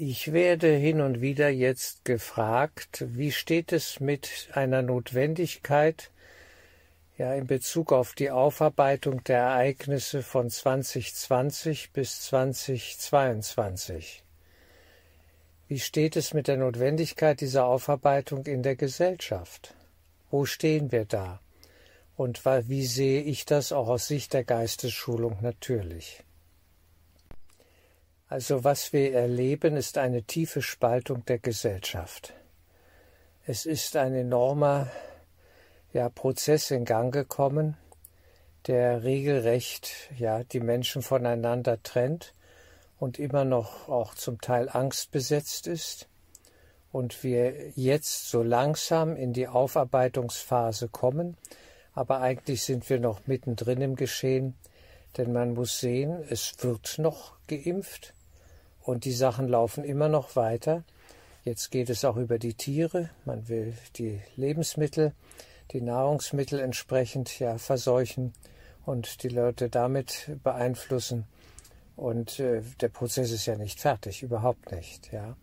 Ich werde hin und wieder jetzt gefragt, wie steht es mit einer Notwendigkeit, ja, in Bezug auf die Aufarbeitung der Ereignisse von 2020 bis 2022. Wie steht es mit der Notwendigkeit dieser Aufarbeitung in der Gesellschaft? Wo stehen wir da? Und wie sehe ich das auch aus Sicht der Geistesschulung natürlich? Also was wir erleben, ist eine tiefe Spaltung der Gesellschaft. Es ist ein enormer ja, Prozess in Gang gekommen, der regelrecht ja, die Menschen voneinander trennt und immer noch auch zum Teil angstbesetzt ist. Und wir jetzt so langsam in die Aufarbeitungsphase kommen, aber eigentlich sind wir noch mittendrin im Geschehen, denn man muss sehen, es wird noch geimpft, und die Sachen laufen immer noch weiter. Jetzt geht es auch über die Tiere. Man will die Lebensmittel, die Nahrungsmittel entsprechend ja verseuchen und die Leute damit beeinflussen. Und äh, der Prozess ist ja nicht fertig, überhaupt nicht, ja.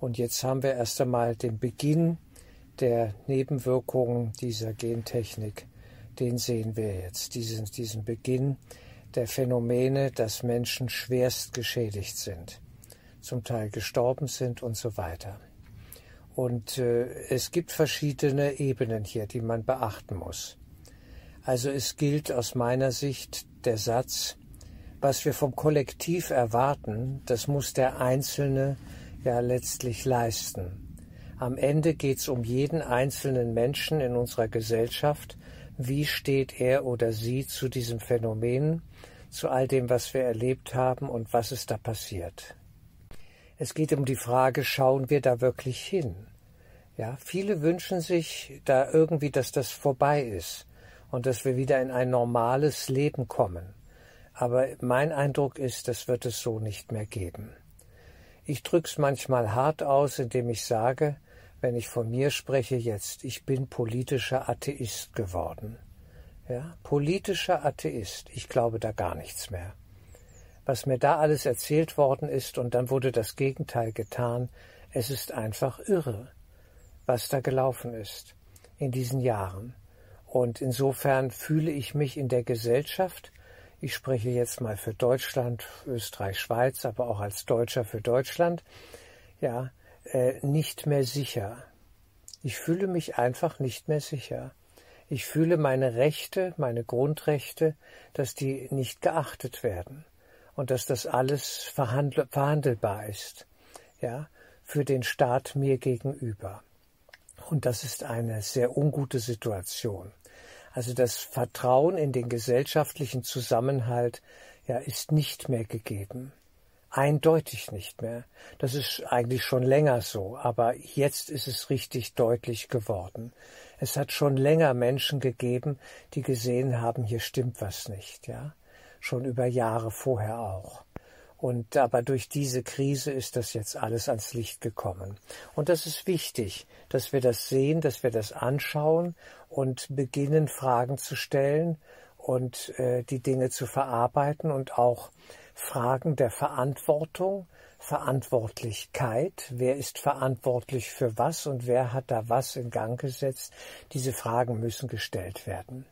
Und jetzt haben wir erst einmal den Beginn der Nebenwirkungen dieser Gentechnik. Den sehen wir jetzt, diesen, diesen Beginn der Phänomene, dass Menschen schwerst geschädigt sind zum Teil gestorben sind und so weiter. Und äh, es gibt verschiedene Ebenen hier, die man beachten muss. Also es gilt aus meiner Sicht der Satz, was wir vom Kollektiv erwarten, das muss der Einzelne ja letztlich leisten. Am Ende geht es um jeden einzelnen Menschen in unserer Gesellschaft. Wie steht er oder sie zu diesem Phänomen, zu all dem, was wir erlebt haben und was ist da passiert? Es geht um die Frage, schauen wir da wirklich hin? Ja, viele wünschen sich da irgendwie, dass das vorbei ist und dass wir wieder in ein normales Leben kommen. Aber mein Eindruck ist, das wird es so nicht mehr geben. Ich drück's manchmal hart aus, indem ich sage, wenn ich von mir spreche jetzt, ich bin politischer Atheist geworden. Ja, politischer Atheist. Ich glaube da gar nichts mehr was mir da alles erzählt worden ist, und dann wurde das Gegenteil getan. Es ist einfach irre, was da gelaufen ist in diesen Jahren. Und insofern fühle ich mich in der Gesellschaft, ich spreche jetzt mal für Deutschland, Österreich, Schweiz, aber auch als Deutscher für Deutschland, ja, äh, nicht mehr sicher. Ich fühle mich einfach nicht mehr sicher. Ich fühle meine Rechte, meine Grundrechte, dass die nicht geachtet werden und dass das alles verhandl verhandelbar ist, ja, für den Staat mir gegenüber. Und das ist eine sehr ungute Situation. Also das Vertrauen in den gesellschaftlichen Zusammenhalt ja, ist nicht mehr gegeben. Eindeutig nicht mehr. Das ist eigentlich schon länger so, aber jetzt ist es richtig deutlich geworden. Es hat schon länger Menschen gegeben, die gesehen haben, hier stimmt was nicht, ja schon über Jahre vorher auch. Und aber durch diese Krise ist das jetzt alles ans Licht gekommen. Und das ist wichtig, dass wir das sehen, dass wir das anschauen und beginnen, Fragen zu stellen und äh, die Dinge zu verarbeiten und auch Fragen der Verantwortung, Verantwortlichkeit, wer ist verantwortlich für was und wer hat da was in Gang gesetzt, diese Fragen müssen gestellt werden.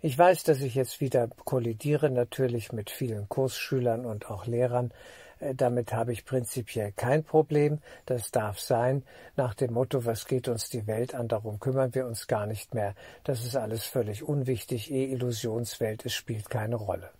Ich weiß, dass ich jetzt wieder kollidiere, natürlich mit vielen Kursschülern und auch Lehrern. Äh, damit habe ich prinzipiell kein Problem. Das darf sein. Nach dem Motto, was geht uns die Welt an, darum kümmern wir uns gar nicht mehr. Das ist alles völlig unwichtig. Eh Illusionswelt, es spielt keine Rolle.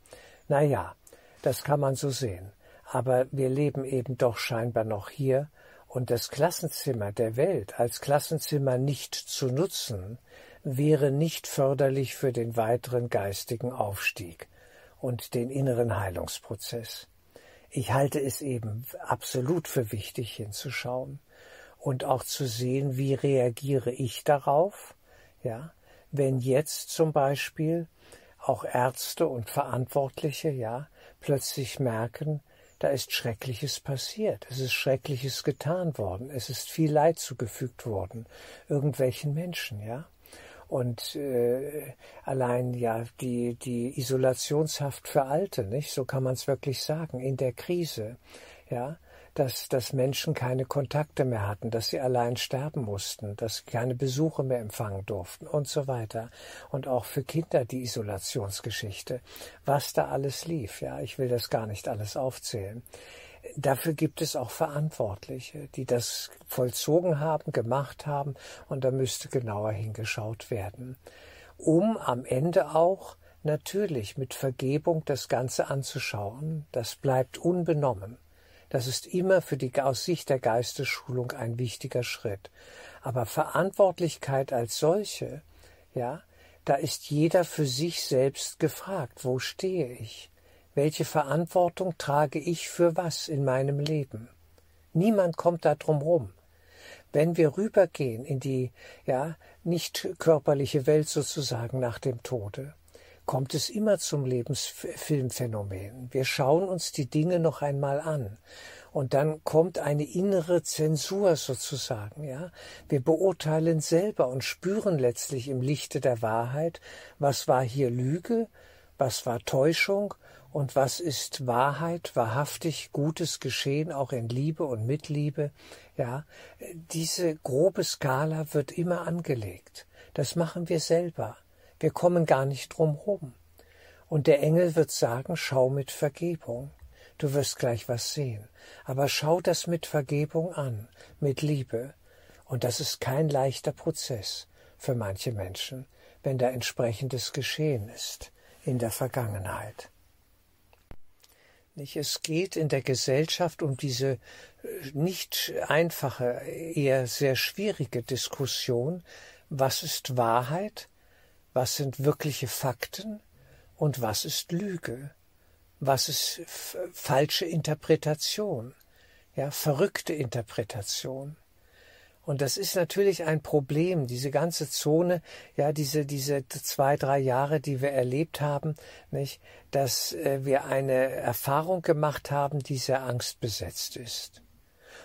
Na ja, das kann man so sehen. Aber wir leben eben doch scheinbar noch hier und das Klassenzimmer der Welt als Klassenzimmer nicht zu nutzen, wäre nicht förderlich für den weiteren geistigen Aufstieg und den inneren Heilungsprozess. Ich halte es eben absolut für wichtig hinzuschauen und auch zu sehen, wie reagiere ich darauf, ja, wenn jetzt zum Beispiel auch Ärzte und Verantwortliche, ja, plötzlich merken, da ist Schreckliches passiert, es ist Schreckliches getan worden, es ist viel Leid zugefügt worden, irgendwelchen Menschen, ja und äh, allein ja die die Isolationshaft für Alte, nicht? So kann man es wirklich sagen in der Krise, ja. dass, dass Menschen keine Kontakte mehr hatten, dass sie allein sterben mussten, dass sie keine Besuche mehr empfangen durften und so weiter. Und auch für Kinder die Isolationsgeschichte, was da alles lief. Ja, ich will das gar nicht alles aufzählen. Dafür gibt es auch Verantwortliche, die das vollzogen haben, gemacht haben, und da müsste genauer hingeschaut werden, um am Ende auch natürlich mit Vergebung das Ganze anzuschauen. Das bleibt unbenommen. Das ist immer für die aus Sicht der Geistesschulung ein wichtiger Schritt. Aber Verantwortlichkeit als solche, ja, da ist jeder für sich selbst gefragt. Wo stehe ich? Welche Verantwortung trage ich für was in meinem Leben? Niemand kommt da drum rum. Wenn wir rübergehen in die, ja, nicht körperliche Welt sozusagen nach dem Tode, kommt es immer zum Lebensfilmphänomen. Wir schauen uns die Dinge noch einmal an. Und dann kommt eine innere Zensur sozusagen, ja. Wir beurteilen selber und spüren letztlich im Lichte der Wahrheit, was war hier Lüge, was war Täuschung und was ist Wahrheit, wahrhaftig gutes Geschehen, auch in Liebe und Mitliebe, ja. Diese grobe Skala wird immer angelegt. Das machen wir selber. Wir kommen gar nicht drum rum. Und der Engel wird sagen, schau mit Vergebung. Du wirst gleich was sehen. Aber schau das mit Vergebung an, mit Liebe. Und das ist kein leichter Prozess für manche Menschen, wenn da entsprechendes geschehen ist in der Vergangenheit. Es geht in der Gesellschaft um diese äh, nicht einfache, eher sehr schwierige Diskussion, was ist Wahrheit was sind wirkliche Fakten und was ist Lüge, was ist falsche Interpretation, ja, verrückte Interpretation. Und das ist natürlich ein Problem, diese ganze Zone, ja, diese, diese zwei, drei Jahre, die wir erlebt haben, nicht, dass äh, wir eine Erfahrung gemacht haben, die sehr angstbesetzt ist.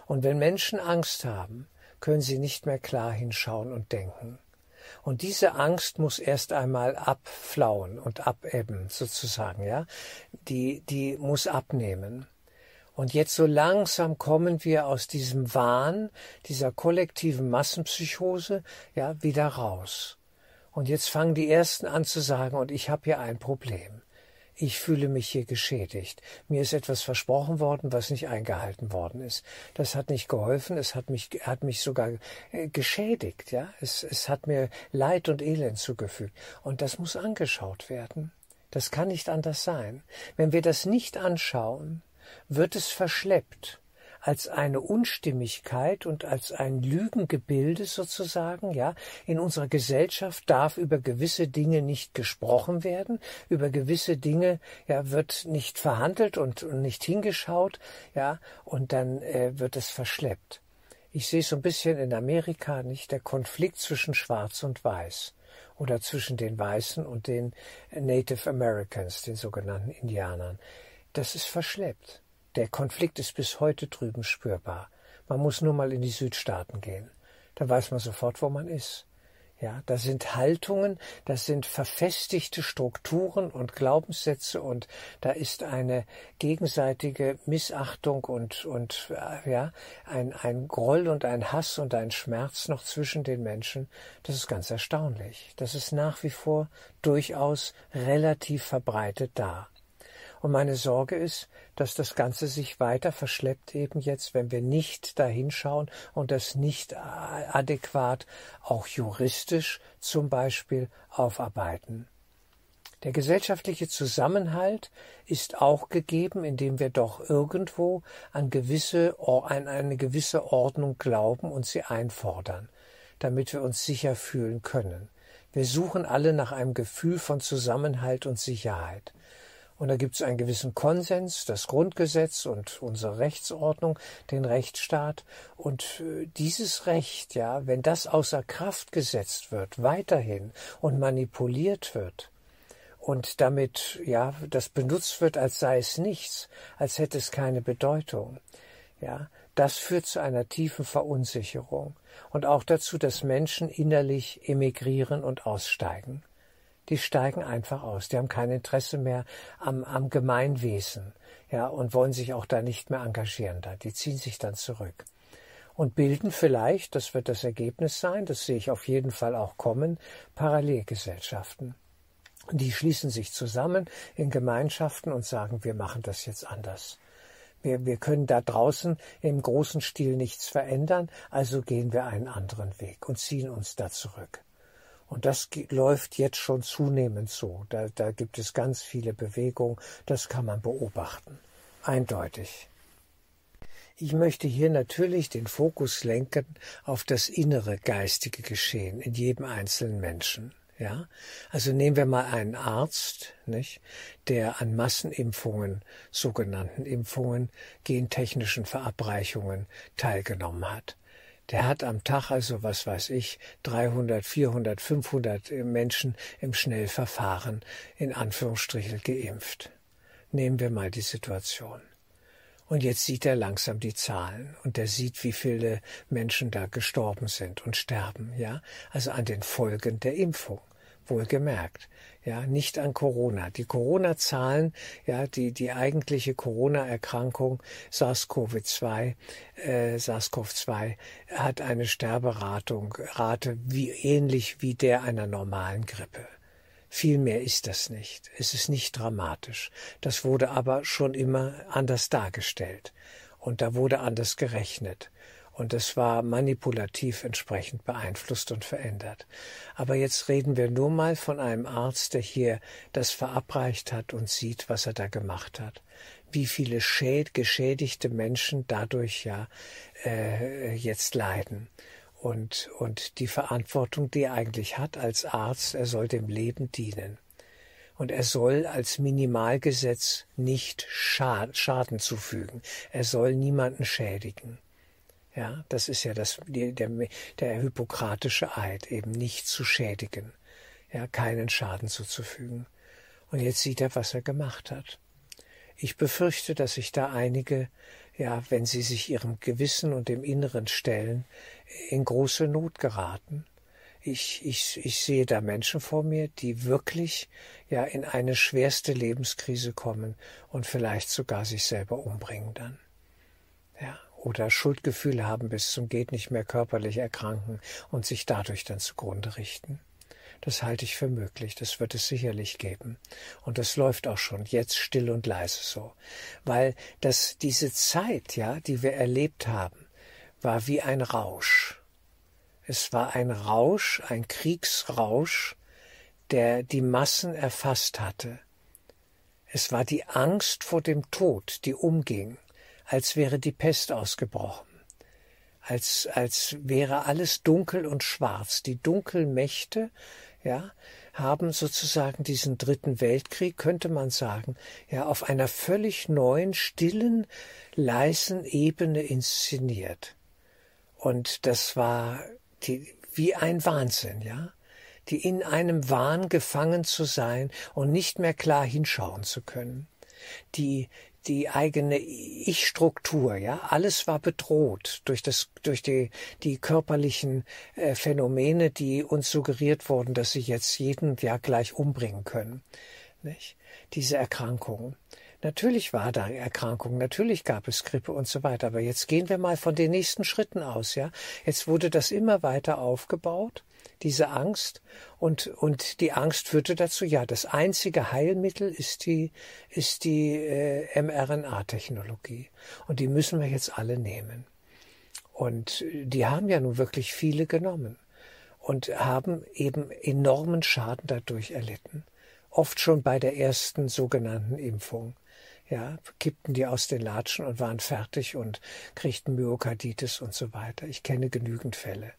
Und wenn Menschen Angst haben, können sie nicht mehr klar hinschauen und denken. Und diese Angst muss erst einmal abflauen und abebben, sozusagen, ja. Die, die muss abnehmen. Und jetzt so langsam kommen wir aus diesem Wahn, dieser kollektiven Massenpsychose, ja, wieder raus. Und jetzt fangen die Ersten an zu sagen, und ich habe hier ein Problem ich fühle mich hier geschädigt. Mir ist etwas versprochen worden, was nicht eingehalten worden ist. Das hat nicht geholfen, es hat mich, hat mich sogar äh, geschädigt, ja. Es, es hat mir Leid und Elend zugefügt. Und das muss angeschaut werden. Das kann nicht anders sein. Wenn wir das nicht anschauen, wird es verschleppt als eine Unstimmigkeit und als ein Lügengebilde sozusagen, ja. In unserer Gesellschaft darf über gewisse Dinge nicht gesprochen werden, über gewisse Dinge, ja, wird nicht verhandelt und, und nicht hingeschaut, ja, und dann äh, wird es verschleppt. Ich sehe so ein bisschen in Amerika nicht der Konflikt zwischen Schwarz und Weiß oder zwischen den Weißen und den Native Americans, den sogenannten Indianern. Das ist verschleppt. Der Konflikt ist bis heute drüben spürbar. Man muss nur mal in die Südstaaten gehen. Da weiß man sofort, wo man ist. Ja, da sind Haltungen, das sind verfestigte Strukturen und Glaubenssätze und da ist eine gegenseitige Missachtung und, und äh, ja, ein, ein Groll und ein Hass und ein Schmerz noch zwischen den Menschen. Das ist ganz erstaunlich. Das ist nach wie vor durchaus relativ verbreitet da. Und meine Sorge ist, dass das Ganze sich weiter verschleppt eben jetzt, wenn wir nicht dahinschauen und das nicht adäquat auch juristisch zum Beispiel aufarbeiten. Der gesellschaftliche Zusammenhalt ist auch gegeben, indem wir doch irgendwo an, gewisse, an eine gewisse Ordnung glauben und sie einfordern, damit wir uns sicher fühlen können. Wir suchen alle nach einem Gefühl von Zusammenhalt und Sicherheit. Und da gibt es einen gewissen Konsens, das Grundgesetz und unsere Rechtsordnung, den Rechtsstaat. Und äh, dieses Recht, ja, wenn das außer Kraft gesetzt wird, weiterhin und manipuliert wird, und damit, ja, das benutzt wird, als sei es nichts, als hätte es keine Bedeutung, ja, das führt zu einer tiefen Verunsicherung und auch dazu, dass Menschen innerlich emigrieren und aussteigen. Die steigen einfach aus. Die haben kein Interesse mehr am, am Gemeinwesen, ja, und wollen sich auch da nicht mehr engagieren da. Die ziehen sich dann zurück und bilden vielleicht, das wird das Ergebnis sein, das sehe ich auf jeden Fall auch kommen, Parallelgesellschaften. Die schließen sich zusammen in Gemeinschaften und sagen, wir machen das jetzt anders. Wir, wir können da draußen im großen Stil nichts verändern, also gehen wir einen anderen Weg und ziehen uns da zurück. Und das läuft jetzt schon zunehmend so. Da, da gibt es ganz viele Bewegungen, das kann man beobachten. Eindeutig. Ich möchte hier natürlich den Fokus lenken auf das innere geistige Geschehen in jedem einzelnen Menschen. Ja, also nehmen wir mal einen Arzt, nicht, der an Massenimpfungen, sogenannten Impfungen, gentechnischen Verabreichungen teilgenommen hat. Der hat am Tag also, was weiß ich, 300, 400, 500 Menschen im Schnellverfahren in Anführungsstrichen geimpft. Nehmen wir mal die Situation. Und jetzt sieht er langsam die Zahlen und er sieht, wie viele Menschen da gestorben sind und sterben, ja, also an den Folgen der Impfung. Wohlgemerkt, ja, nicht an Corona. Die Corona-Zahlen, ja, die, die eigentliche Corona-Erkrankung SARS-CoV-2, äh, SARS-CoV-2 hat eine Sterberatung, Rate wie, ähnlich wie der einer normalen Grippe. Viel mehr ist das nicht. Es ist nicht dramatisch. Das wurde aber schon immer anders dargestellt. Und da wurde anders gerechnet. Und es war manipulativ entsprechend beeinflusst und verändert. Aber jetzt reden wir nur mal von einem Arzt, der hier das verabreicht hat und sieht, was er da gemacht hat. Wie viele schäd geschädigte Menschen dadurch ja äh, jetzt leiden und, und die Verantwortung, die er eigentlich hat als Arzt, er soll dem Leben dienen. Und er soll als Minimalgesetz nicht Schaden zufügen. Er soll niemanden schädigen. Ja, das ist ja das, der, der hippokratische Eid, eben nicht zu schädigen. Ja, keinen Schaden zuzufügen. Und jetzt sieht er, was er gemacht hat. Ich befürchte, dass sich da einige ja, wenn sie sich ihrem Gewissen und dem Inneren stellen, in große Not geraten. Ich, ich, ich sehe da Menschen vor mir, die wirklich ja in eine schwerste Lebenskrise kommen und vielleicht sogar sich selber umbringen dann. Ja, oder Schuldgefühle haben bis zum geht nicht mehr körperlich erkranken und sich dadurch dann zugrunde richten. Das halte ich für möglich, das wird es sicherlich geben. Und das läuft auch schon jetzt still und leise so. Weil das, diese Zeit, ja, die wir erlebt haben, war wie ein Rausch. Es war ein Rausch, ein Kriegsrausch, der die Massen erfasst hatte. Es war die Angst vor dem Tod, die umging, als wäre die Pest ausgebrochen als, als wäre alles dunkel und schwarz. Die Dunkelmächte ja, haben sozusagen diesen dritten Weltkrieg, könnte man sagen, ja, auf einer völlig neuen, stillen, leisen Ebene inszeniert. Und das war die, wie ein Wahnsinn, ja, die in einem Wahn gefangen zu sein und nicht mehr klar hinschauen zu können, die die eigene Ich-Struktur, ja, alles war bedroht durch das, durch die, die körperlichen äh, Phänomene, die uns suggeriert wurden, dass sie jetzt jeden ja gleich umbringen können, nicht? Diese Erkrankungen. Natürlich war da Erkrankung, natürlich gab es Grippe und so weiter, aber jetzt gehen wir mal von den nächsten Schritten aus, ja. Jetzt wurde das immer weiter aufgebaut diese Angst. Und, und die Angst führte dazu, ja, das einzige Heilmittel ist die, ist die äh, mRNA-Technologie. Und die müssen wir jetzt alle nehmen. Und die haben ja nun wirklich viele genommen und haben eben enormen Schaden dadurch erlitten. Oft schon bei der ersten sogenannten Impfung. Ja, kippten die aus den Latschen und waren fertig und kriegten Myokarditis und so weiter. Ich kenne genügend Fälle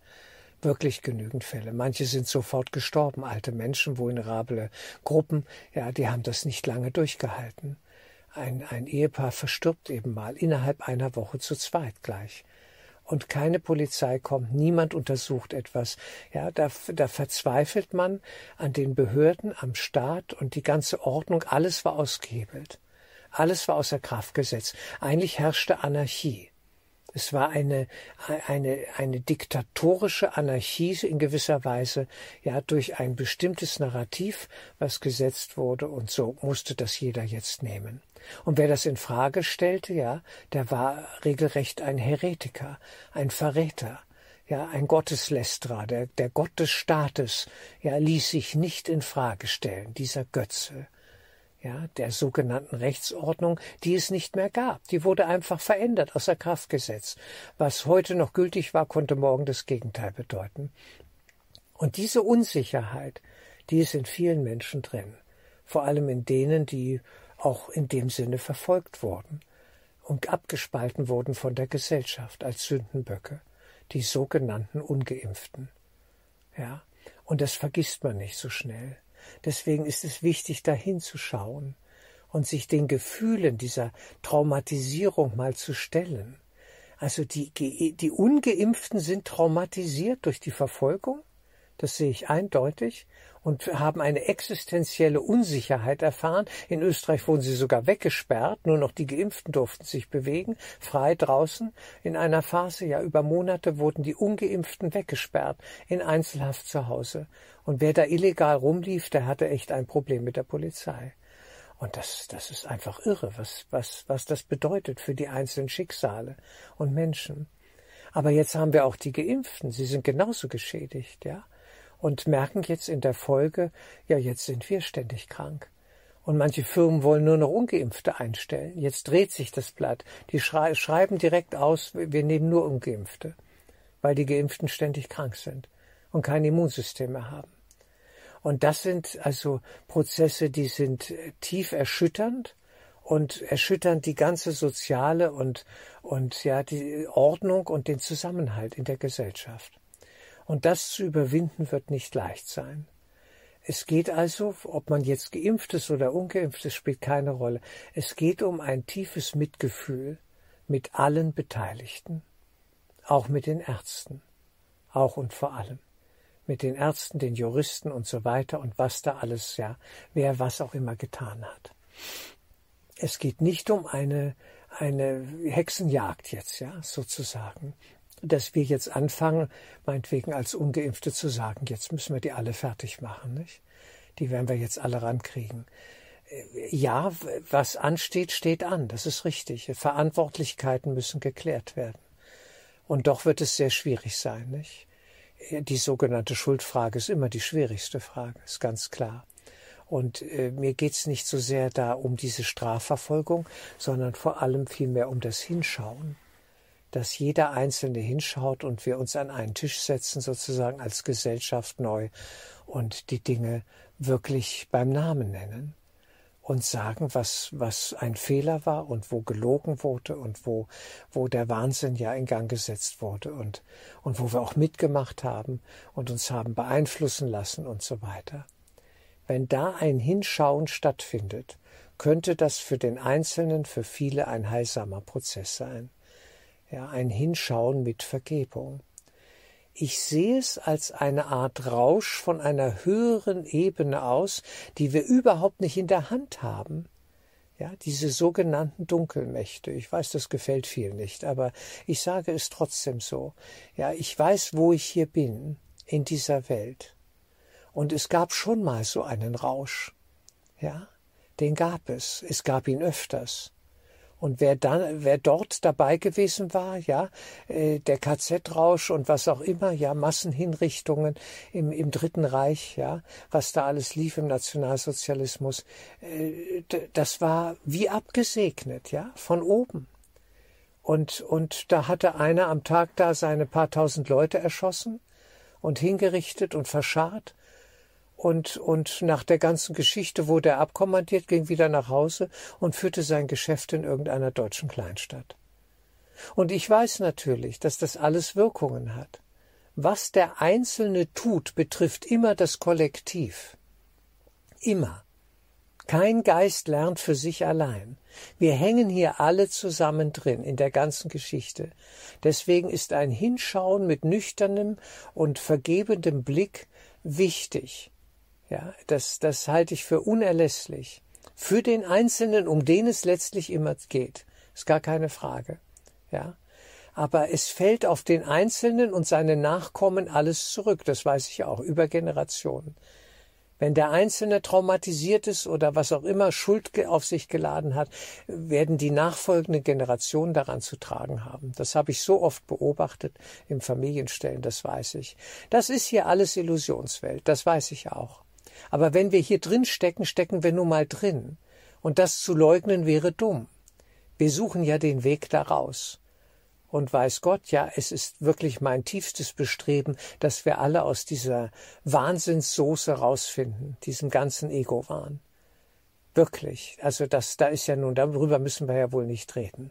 wirklich genügend Fälle. Manche sind sofort gestorben, alte Menschen, vulnerable Gruppen, ja, die haben das nicht lange durchgehalten. Ein, ein Ehepaar verstirbt eben mal innerhalb einer Woche zu zweit gleich. Und keine Polizei kommt, niemand untersucht etwas. Ja, da, da verzweifelt man an den Behörden, am Staat und die ganze Ordnung, alles war ausgehebelt. Alles war außer Kraft gesetzt. Eigentlich herrschte Anarchie Es war eine, eine, eine diktatorische Anarchie in gewisser Weise, ja, durch ein bestimmtes Narrativ, was gesetzt wurde, und so musste das jeder jetzt nehmen. Und wer das in Frage stellte, ja, der war regelrecht ein Heretiker, ein Verräter, ja, ein Gotteslästerer, der, der Gott des Staates, ja, ließ sich nicht in Frage stellen, dieser Götze ja, der sogenannten Rechtsordnung, die es nicht mehr gab. Die wurde einfach verändert, außer Kraft gesetzt. Was heute noch gültig war, konnte morgen das Gegenteil bedeuten. Und diese Unsicherheit, die ist in vielen Menschen drin. Vor allem in denen, die auch in dem Sinne verfolgt wurden und abgespalten wurden von der Gesellschaft als Sündenböcke, die sogenannten Ungeimpften. Ja, und das vergisst man nicht so schnell. Deswegen ist es wichtig, dahin zu schauen und sich den Gefühlen dieser Traumatisierung mal zu stellen. Also die, die Ungeimpften sind traumatisiert durch die Verfolgung, das sehe ich eindeutig, und haben eine existenzielle Unsicherheit erfahren. In Österreich wurden sie sogar weggesperrt, nur noch die Geimpften durften sich bewegen, frei draußen. In einer Phase, ja über Monate, wurden die Ungeimpften weggesperrt, in Einzelhaft zu Hause. Und wer da illegal rumlief, der hatte echt ein Problem mit der Polizei. Und das, das ist einfach irre, was, was, was das bedeutet für die einzelnen Schicksale und Menschen. Aber jetzt haben wir auch die Geimpften. Sie sind genauso geschädigt, ja und merken jetzt in der Folge, ja, jetzt sind wir ständig krank. Und manche Firmen wollen nur noch Ungeimpfte einstellen. Jetzt dreht sich das Blatt. Die schrei schreiben direkt aus, wir nehmen nur Ungeimpfte, weil die Geimpften ständig krank sind und kein Immunsystem mehr haben. Und das sind also Prozesse, die sind tief erschütternd und erschüttern die ganze soziale und, und ja, die Ordnung und den Zusammenhalt in der Gesellschaft. Und das zu überwinden wird nicht leicht sein. Es geht also, ob man jetzt geimpft ist oder ungeimpft ist, spielt keine Rolle. Es geht um ein tiefes Mitgefühl mit allen Beteiligten, auch mit den Ärzten, auch und vor allem mit den Ärzten, den Juristen und so weiter und was da alles, ja, wer was auch immer getan hat. Es geht nicht um eine, eine Hexenjagd jetzt, ja, sozusagen dass wir jetzt anfangen, meinetwegen als Ungeimpfte zu sagen, jetzt müssen wir die alle fertig machen, nicht? Die werden wir jetzt alle rankriegen. Äh, ja, was ansteht, steht an. Das ist richtig. Verantwortlichkeiten müssen geklärt werden. Und doch wird es sehr schwierig sein, nicht? Die sogenannte Schuldfrage ist immer die schwierigste Frage, ist ganz klar. Und äh, mir geht's nicht so sehr da um diese Strafverfolgung, sondern vor allem vielmehr um das Hinschauen dass jeder Einzelne hinschaut und wir uns an einen Tisch setzen, sozusagen als Gesellschaft neu und die Dinge wirklich beim Namen nennen und sagen, was, was ein Fehler war und wo gelogen wurde und wo, wo der Wahnsinn ja in Gang gesetzt wurde und, und wo wir auch mitgemacht haben und uns haben beeinflussen lassen und so weiter. Wenn da ein Hinschauen stattfindet, könnte das für den Einzelnen, für viele ein heilsamer Prozess sein ja, ein Hinschauen mit Vergebung. Ich sehe es als eine Art Rausch von einer höheren Ebene aus, die wir überhaupt nicht in der Hand haben. Ja, diese sogenannten Dunkelmächte. Ich weiß, das gefällt viel nicht, aber ich sage es trotzdem so. Ja, ich weiß, wo ich hier bin, in dieser Welt. Und es gab schon mal so einen Rausch. Ja, den gab es. Es gab ihn öfters. Und wer dann, wer dort dabei gewesen war, ja, äh, der KZ-Rausch und was auch immer, ja, Massenhinrichtungen im, im Dritten Reich, ja, was da alles lief im Nationalsozialismus, äh, das war wie abgesegnet, ja, von oben. Und, und da hatte einer am Tag da seine paar tausend Leute erschossen und hingerichtet und verscharrt und, und nach der ganzen Geschichte wurde er abkommandiert, ging wieder nach Hause und führte sein Geschäft in irgendeiner deutschen Kleinstadt. Und ich weiß natürlich, dass das alles Wirkungen hat. Was der Einzelne tut, betrifft immer das Kollektiv. Immer. Kein Geist lernt für sich allein. Wir hängen hier alle zusammen drin in der ganzen Geschichte. Deswegen ist ein Hinschauen mit nüchternem und vergebendem Blick wichtig. Ja, das, das halte ich für unerlässlich. Für den Einzelnen, um den es letztlich immer geht. Ist gar keine Frage. Ja. aber es fällt auf den Einzelnen und seine Nachkommen alles zurück, das weiß ich auch, über Generationen. Wenn der Einzelne traumatisiert ist oder was auch immer Schuld auf sich geladen hat, werden die nachfolgenden Generationen daran zu tragen haben. Das habe ich so oft beobachtet im Familienstellen, das weiß ich. Das ist hier alles Illusionswelt, das weiß ich auch. Aber wenn wir hier drin stecken, stecken wir nun mal drin. Und das zu leugnen wäre dumm. Wir suchen ja den Weg daraus. Und weiß Gott, ja, es ist wirklich mein tiefstes Bestreben, dass wir alle aus dieser Wahnsinnssoße rausfinden, diesem ganzen Ego-Wahn. Wirklich. Also das, da ist ja nun, darüber müssen wir ja wohl nicht reden.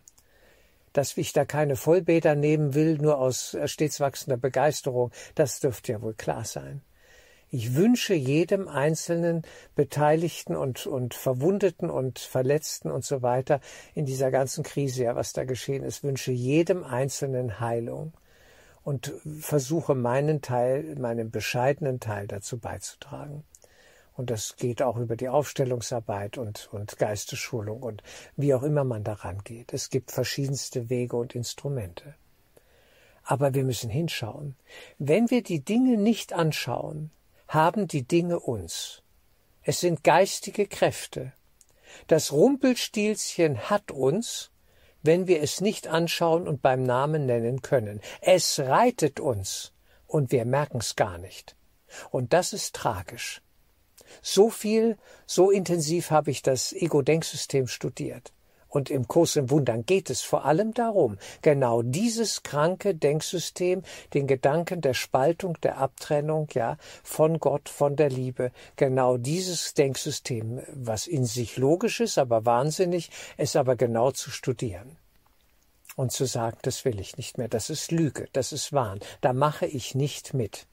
Dass ich da keine Vollbäder nehmen will, nur aus stets wachsender Begeisterung, das dürfte ja wohl klar sein. Ich wünsche jedem einzelnen Beteiligten und, und Verwundeten und Verletzten und so weiter in dieser ganzen Krise, ja, was da geschehen ist, wünsche jedem Einzelnen Heilung und versuche meinen Teil, meinen bescheidenen Teil dazu beizutragen. Und das geht auch über die Aufstellungsarbeit und, und Geistesschulung und wie auch immer man daran geht. Es gibt verschiedenste Wege und Instrumente. Aber wir müssen hinschauen. Wenn wir die Dinge nicht anschauen, haben die Dinge uns. Es sind geistige Kräfte. Das Rumpelstilzchen hat uns, wenn wir es nicht anschauen und beim Namen nennen können. Es reitet uns und wir merken's gar nicht. Und das ist tragisch. So viel, so intensiv habe ich das Ego-Denksystem studiert. Und im Kurs im Wundern geht es vor allem darum, genau dieses kranke Denksystem, den Gedanken der Spaltung, der Abtrennung, ja, von Gott, von der Liebe, genau dieses Denksystem, was in sich logisch ist, aber wahnsinnig, es aber genau zu studieren. Und zu sagen, das will ich nicht mehr, das ist Lüge, das ist Wahn, da mache ich nicht mit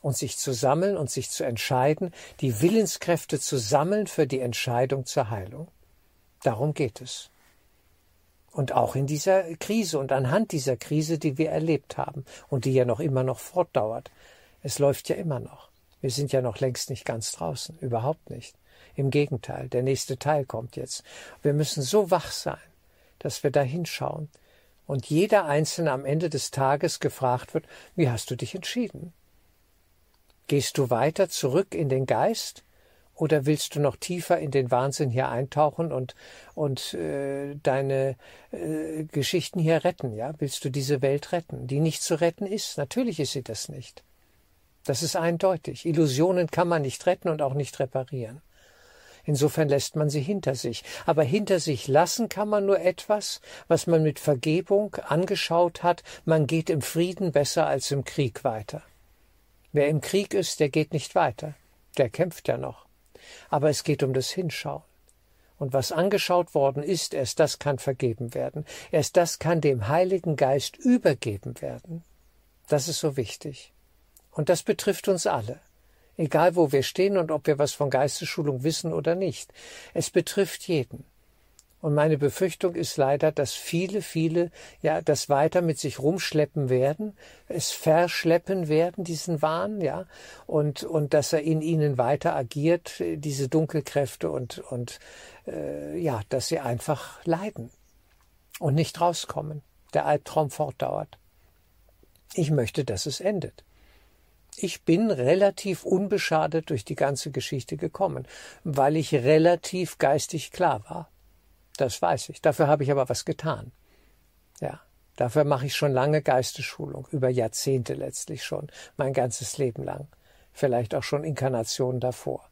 und sich zu sammeln und sich zu entscheiden, die Willenskräfte zu sammeln für die Entscheidung zur Heilung. Darum geht es. Und auch in dieser Krise und anhand dieser Krise, die wir erlebt haben und die ja noch immer noch fortdauert. Es läuft ja immer noch. Wir sind ja noch längst nicht ganz draußen, überhaupt nicht. Im Gegenteil, der nächste Teil kommt jetzt. Wir müssen so wach sein, dass wir da hinschauen und jeder Einzelne am Ende des Tages gefragt wird, wie hast du dich entschieden? Gehst du weiter zurück in den Geist oder willst du noch tiefer in den Wahnsinn hier eintauchen und, und äh, deine äh, Geschichten hier retten? Ja, willst du diese Welt retten, die nicht zu retten ist? Natürlich ist sie das nicht. Das ist eindeutig. Illusionen kann man nicht retten und auch nicht reparieren. Insofern lässt man sie hinter sich. Aber hinter sich lassen kann man nur etwas, was man mit Vergebung angeschaut hat. Man geht im Frieden besser als im Krieg weiter. Wer im Krieg ist, der geht nicht weiter. Der kämpft ja noch. Aber es geht um das Hinschauen. Und was angeschaut worden ist, erst das kann vergeben werden. Erst das kann dem Heiligen Geist übergeben werden. Das ist so wichtig. Und das betrifft uns alle. Egal wo wir stehen und ob wir was von Geistesschulung wissen oder nicht. Es betrifft jeden. Und meine Befürchtung ist leider, dass viele, viele ja das weiter mit sich rumschleppen werden, es verschleppen werden, diesen Wahn, ja, und, und dass er in ihnen weiter agiert, diese Dunkelkräfte und, und äh, ja, dass sie einfach leiden und nicht rauskommen. Der Albtraum fortdauert. Ich möchte, dass es endet. Ich bin relativ unbeschadet durch die ganze Geschichte gekommen, weil ich relativ geistig klar war. Das weiß ich. Dafür habe ich aber was getan. Ja. Dafür mache ich schon lange Geistesschulung, über Jahrzehnte letztlich schon, mein ganzes Leben lang. Vielleicht auch schon Inkarnationen davor.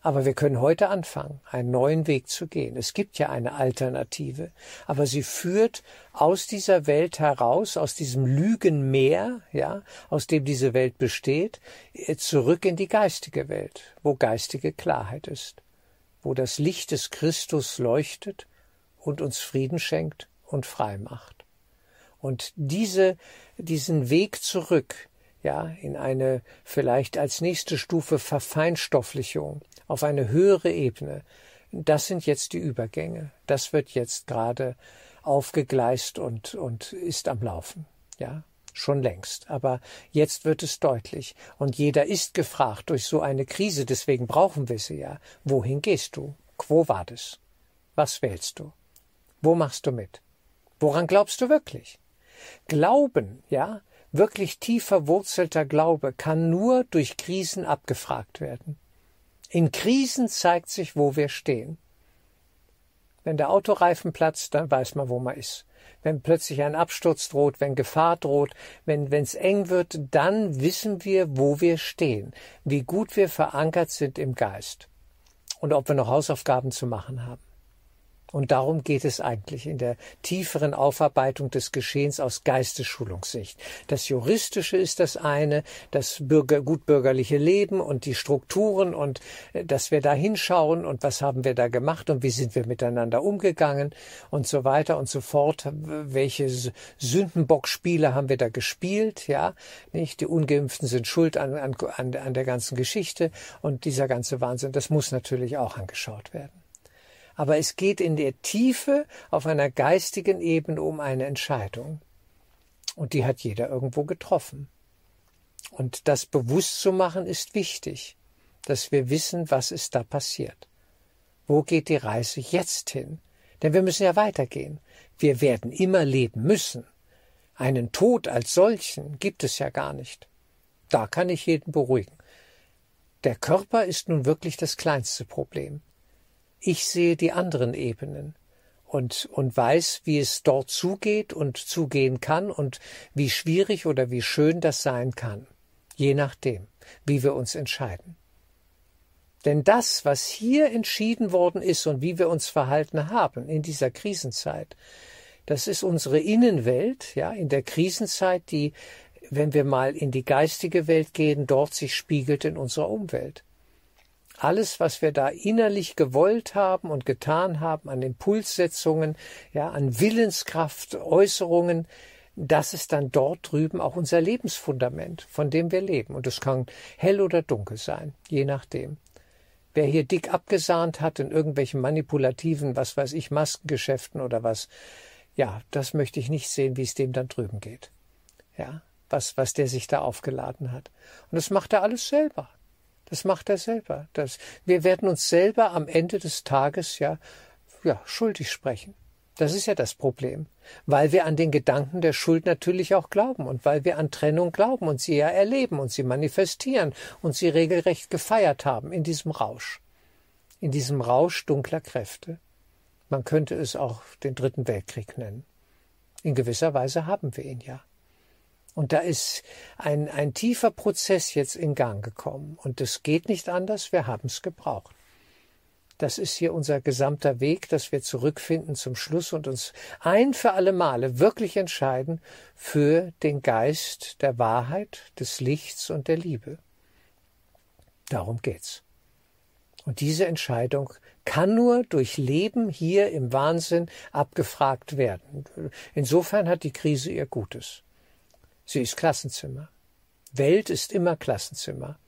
Aber wir können heute anfangen, einen neuen Weg zu gehen. Es gibt ja eine Alternative, aber sie führt aus dieser Welt heraus, aus diesem Lügenmeer, ja, aus dem diese Welt besteht, zurück in die geistige Welt, wo geistige Klarheit ist wo das Licht des Christus leuchtet und uns Frieden schenkt und frei macht. Und diese, diesen Weg zurück, ja, in eine vielleicht als nächste Stufe Verfeinstofflichung auf eine höhere Ebene, das sind jetzt die Übergänge. Das wird jetzt gerade aufgegleist und, und ist am Laufen. Ja, schon längst. Aber jetzt wird es deutlich. Und jeder ist gefragt durch so eine Krise. Deswegen brauchen wir sie ja. Wohin gehst du? Quo vadis? Was wählst du? Wo machst du mit? Woran glaubst du wirklich? Glauben, ja, wirklich tief verwurzelter Glaube kann nur durch Krisen abgefragt werden. In Krisen zeigt sich, wo wir stehen. Wenn der Autoreifen platzt, dann weiß man, wo man ist. Wenn plötzlich ein Absturz droht, wenn Gefahr droht, wenn es eng wird, dann wissen wir, wo wir stehen, wie gut wir verankert sind im Geist und ob wir noch Hausaufgaben zu machen haben. Und darum geht es eigentlich in der tieferen Aufarbeitung des Geschehens aus Geistesschulungssicht. Das Juristische ist das eine, das Bürger, gutbürgerliche Leben und die Strukturen und äh, dass wir da hinschauen und was haben wir da gemacht und wie sind wir miteinander umgegangen und so weiter und so fort. Welche Sündenbockspiele haben wir da gespielt, ja? Nicht? Die Ungeimpften sind schuld an, an, an der ganzen Geschichte und dieser ganze Wahnsinn, das muss natürlich auch angeschaut werden aber es geht in der Tiefe auf einer geistigen Ebene um eine Entscheidung. Und die hat jeder irgendwo getroffen. Und das bewusst zu machen ist wichtig, dass wir wissen, was ist da passiert. Wo geht die Reise jetzt hin? Denn wir müssen ja weitergehen. Wir werden immer leben müssen. Einen Tod als solchen gibt es ja gar nicht. Da kann ich jeden beruhigen. Der Körper ist nun wirklich das kleinste Problem. Ich sehe die anderen Ebenen und, und weiß, wie es dort zugeht und zugehen kann und wie schwierig oder wie schön das sein kann, je nachdem, wie wir uns entscheiden. Denn das, was hier entschieden worden ist und wie wir uns verhalten haben in dieser Krisenzeit, das ist unsere Innenwelt, ja, in der Krisenzeit, die, wenn wir mal in die geistige Welt gehen, dort sich spiegelt in unserer Umwelt. Alles, was wir da innerlich gewollt haben und getan haben, an Impulssetzungen, ja, an Willenskraft, Äußerungen, das ist dann dort drüben auch unser Lebensfundament, von dem wir leben. Und es kann hell oder dunkel sein, je nachdem. Wer hier dick abgesahnt hat in irgendwelchen manipulativen, was weiß ich, Maskengeschäften oder was, ja, das möchte ich nicht sehen, wie es dem dann drüben geht. Ja, was, was der sich da aufgeladen hat. Und das macht er alles selber. Das macht er selber. Das, wir werden uns selber am Ende des Tages ja, ja schuldig sprechen. Das ist ja das Problem, weil wir an den Gedanken der Schuld natürlich auch glauben und weil wir an Trennung glauben und sie ja erleben und sie manifestieren und sie regelrecht gefeiert haben in diesem Rausch, in diesem Rausch dunkler Kräfte. Man könnte es auch den Dritten Weltkrieg nennen. In gewisser Weise haben wir ihn ja. Und da ist ein, ein tiefer Prozess jetzt in Gang gekommen. Und es geht nicht anders, wir haben es gebraucht. Das ist hier unser gesamter Weg, dass wir zurückfinden zum Schluss und uns ein für alle Male wirklich entscheiden für den Geist der Wahrheit, des Lichts und der Liebe. Darum geht's. Und diese Entscheidung kann nur durch Leben hier im Wahnsinn abgefragt werden. Insofern hat die Krise ihr Gutes. Sie ist Klassenzimmer. Welt ist immer Klassenzimmer.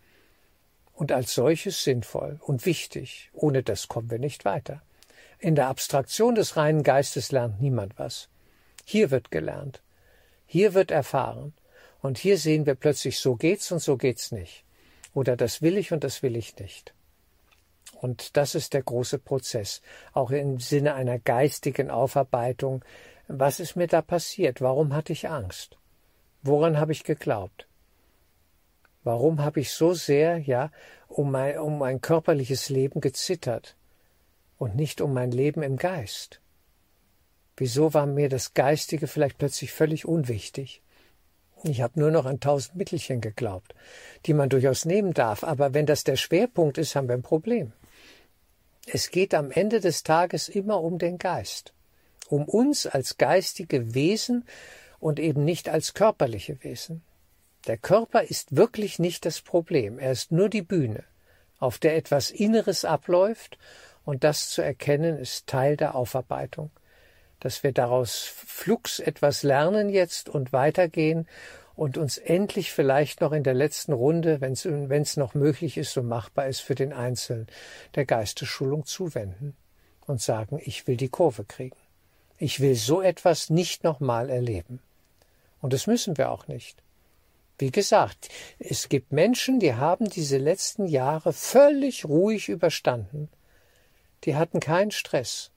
Und als solches sinnvoll und wichtig. Ohne das kommen wir nicht weiter. In der Abstraktion des reinen Geistes lernt niemand was. Hier wird gelernt. Hier wird erfahren. Und hier sehen wir plötzlich, so geht's und so geht's nicht. Oder das will ich und das will ich nicht. Und das ist der große Prozess, auch im Sinne einer geistigen Aufarbeitung. Was ist mir da passiert? Warum hatte ich Angst? Woran habe ich geglaubt? Warum habe ich so sehr, ja, um mein, um mein körperliches Leben gezittert und nicht um mein Leben im Geist? Wieso war mir das Geistige vielleicht plötzlich völlig unwichtig? Ich habe nur noch an tausend Mittelchen geglaubt, die man durchaus nehmen darf, aber wenn das der Schwerpunkt ist, haben wir ein Problem. Es geht am Ende des Tages immer um den Geist, um uns als geistige Wesen und eben nicht als körperliche Wesen. Der Körper ist wirklich nicht das Problem, er ist nur die Bühne, auf der etwas Inneres abläuft, und das zu erkennen ist Teil der Aufarbeitung, dass wir daraus flugs etwas lernen jetzt und weitergehen und uns endlich vielleicht noch in der letzten Runde, wenn es noch möglich ist und machbar ist für den Einzelnen, der Geistesschulung zuwenden und sagen, ich will die Kurve kriegen. Ich will so etwas nicht nochmal erleben. Und das müssen wir auch nicht. Wie gesagt, es gibt Menschen, die haben diese letzten Jahre völlig ruhig überstanden. Die hatten keinen Stress.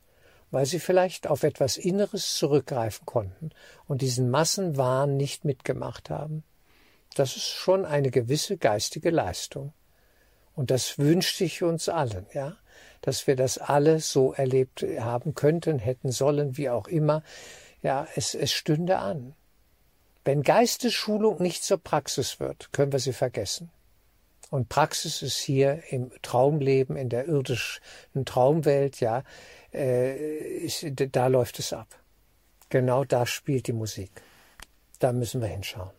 weil sie vielleicht auf etwas Inneres zurückgreifen konnten und diesen Massenwahn nicht mitgemacht haben. Das ist schon eine gewisse geistige Leistung. Und das wünschte ich uns allen, ja, dass wir das alle so erlebt haben könnten, hätten sollen, wie auch immer. Ja, es, es stünde an. Wenn Geistesschulung nicht zur Praxis wird, können wir sie vergessen. Und Praxis ist hier im Traumleben, in der irdischen Traumwelt, ja, äh, ist, da läuft es ab. Genau da spielt die Musik. Da müssen wir hinschauen.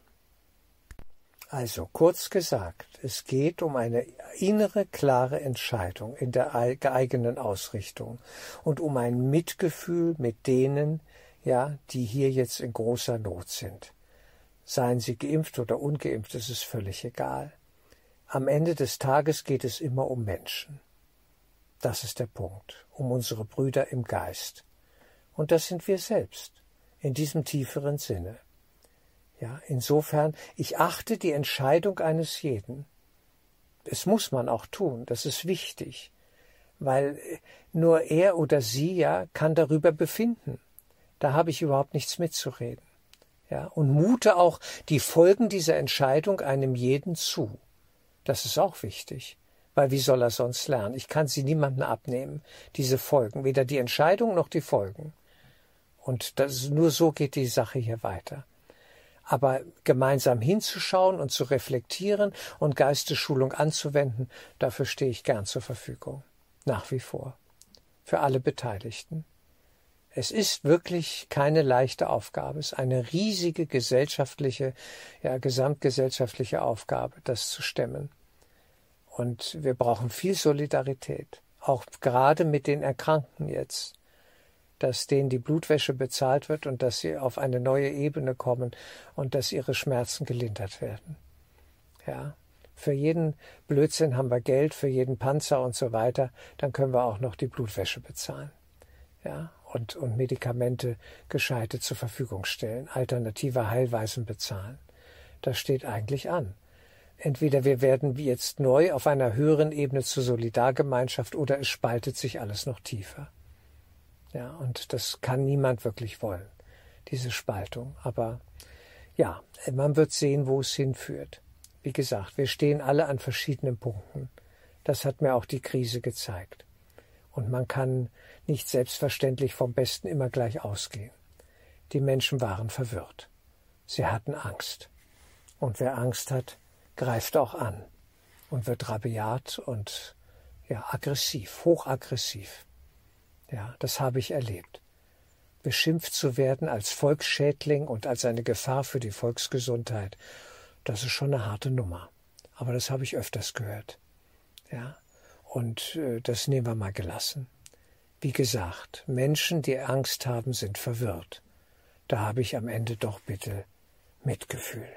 Also kurz gesagt, es geht um eine innere, klare Entscheidung in der eigenen Ausrichtung und um ein Mitgefühl mit denen, ja, die hier jetzt in großer Not sind. Seien sie geimpft oder ungeimpft, es ist völlig egal. Am Ende des Tages geht es immer um Menschen. Das ist der Punkt, um unsere Brüder im Geist. Und das sind wir selbst, in diesem tieferen Sinne. Ja, insofern, ich achte die Entscheidung eines jeden. Es muss man auch tun, das ist wichtig, weil nur er oder sie ja kann darüber befinden. Da habe ich überhaupt nichts mitzureden. Ja, und mute auch die Folgen dieser Entscheidung einem jeden zu. Das ist auch wichtig. Weil wie soll er sonst lernen? Ich kann sie niemandem abnehmen, diese Folgen, weder die Entscheidung noch die Folgen. Und das, nur so geht die Sache hier weiter. Aber gemeinsam hinzuschauen und zu reflektieren und Geistesschulung anzuwenden, dafür stehe ich gern zur Verfügung. Nach wie vor. Für alle Beteiligten. Es ist wirklich keine leichte Aufgabe. Es ist eine riesige gesellschaftliche, ja, gesamtgesellschaftliche Aufgabe, das zu stemmen. Und wir brauchen viel Solidarität. Auch gerade mit den Erkrankten jetzt. Dass denen die Blutwäsche bezahlt wird und dass sie auf eine neue Ebene kommen und dass ihre Schmerzen gelindert werden. Ja. Für jeden Blödsinn haben wir Geld, für jeden Panzer und so weiter. Dann können wir auch noch die Blutwäsche bezahlen. Ja und, und Medikamente gescheite zur Verfügung stellen, alternative Heilweisen bezahlen. Das steht eigentlich an. Entweder wir werden jetzt neu auf einer höheren Ebene zur Solidargemeinschaft oder es spaltet sich alles noch tiefer. Ja, und das kann niemand wirklich wollen, diese Spaltung. Aber ja, man wird sehen, wo es hinführt. Wie gesagt, wir stehen alle an verschiedenen Punkten. Das hat mir auch die Krise gezeigt. Und man kann nicht selbstverständlich vom Besten immer gleich ausgehen. Die Menschen waren verwirrt. Sie hatten Angst. Und wer Angst hat, greift auch an und wird rabiat und ja, aggressiv, hochaggressiv. Ja, das habe ich erlebt. Beschimpft zu werden als Volksschädling und als eine Gefahr für die Volksgesundheit, das ist schon eine harte Nummer. Aber das habe ich öfters gehört. Ja, und äh, das nehmen wir mal gelassen. Wie gesagt, Menschen, die Angst haben, sind verwirrt. Da habe ich am Ende doch bitte Mitgefühl.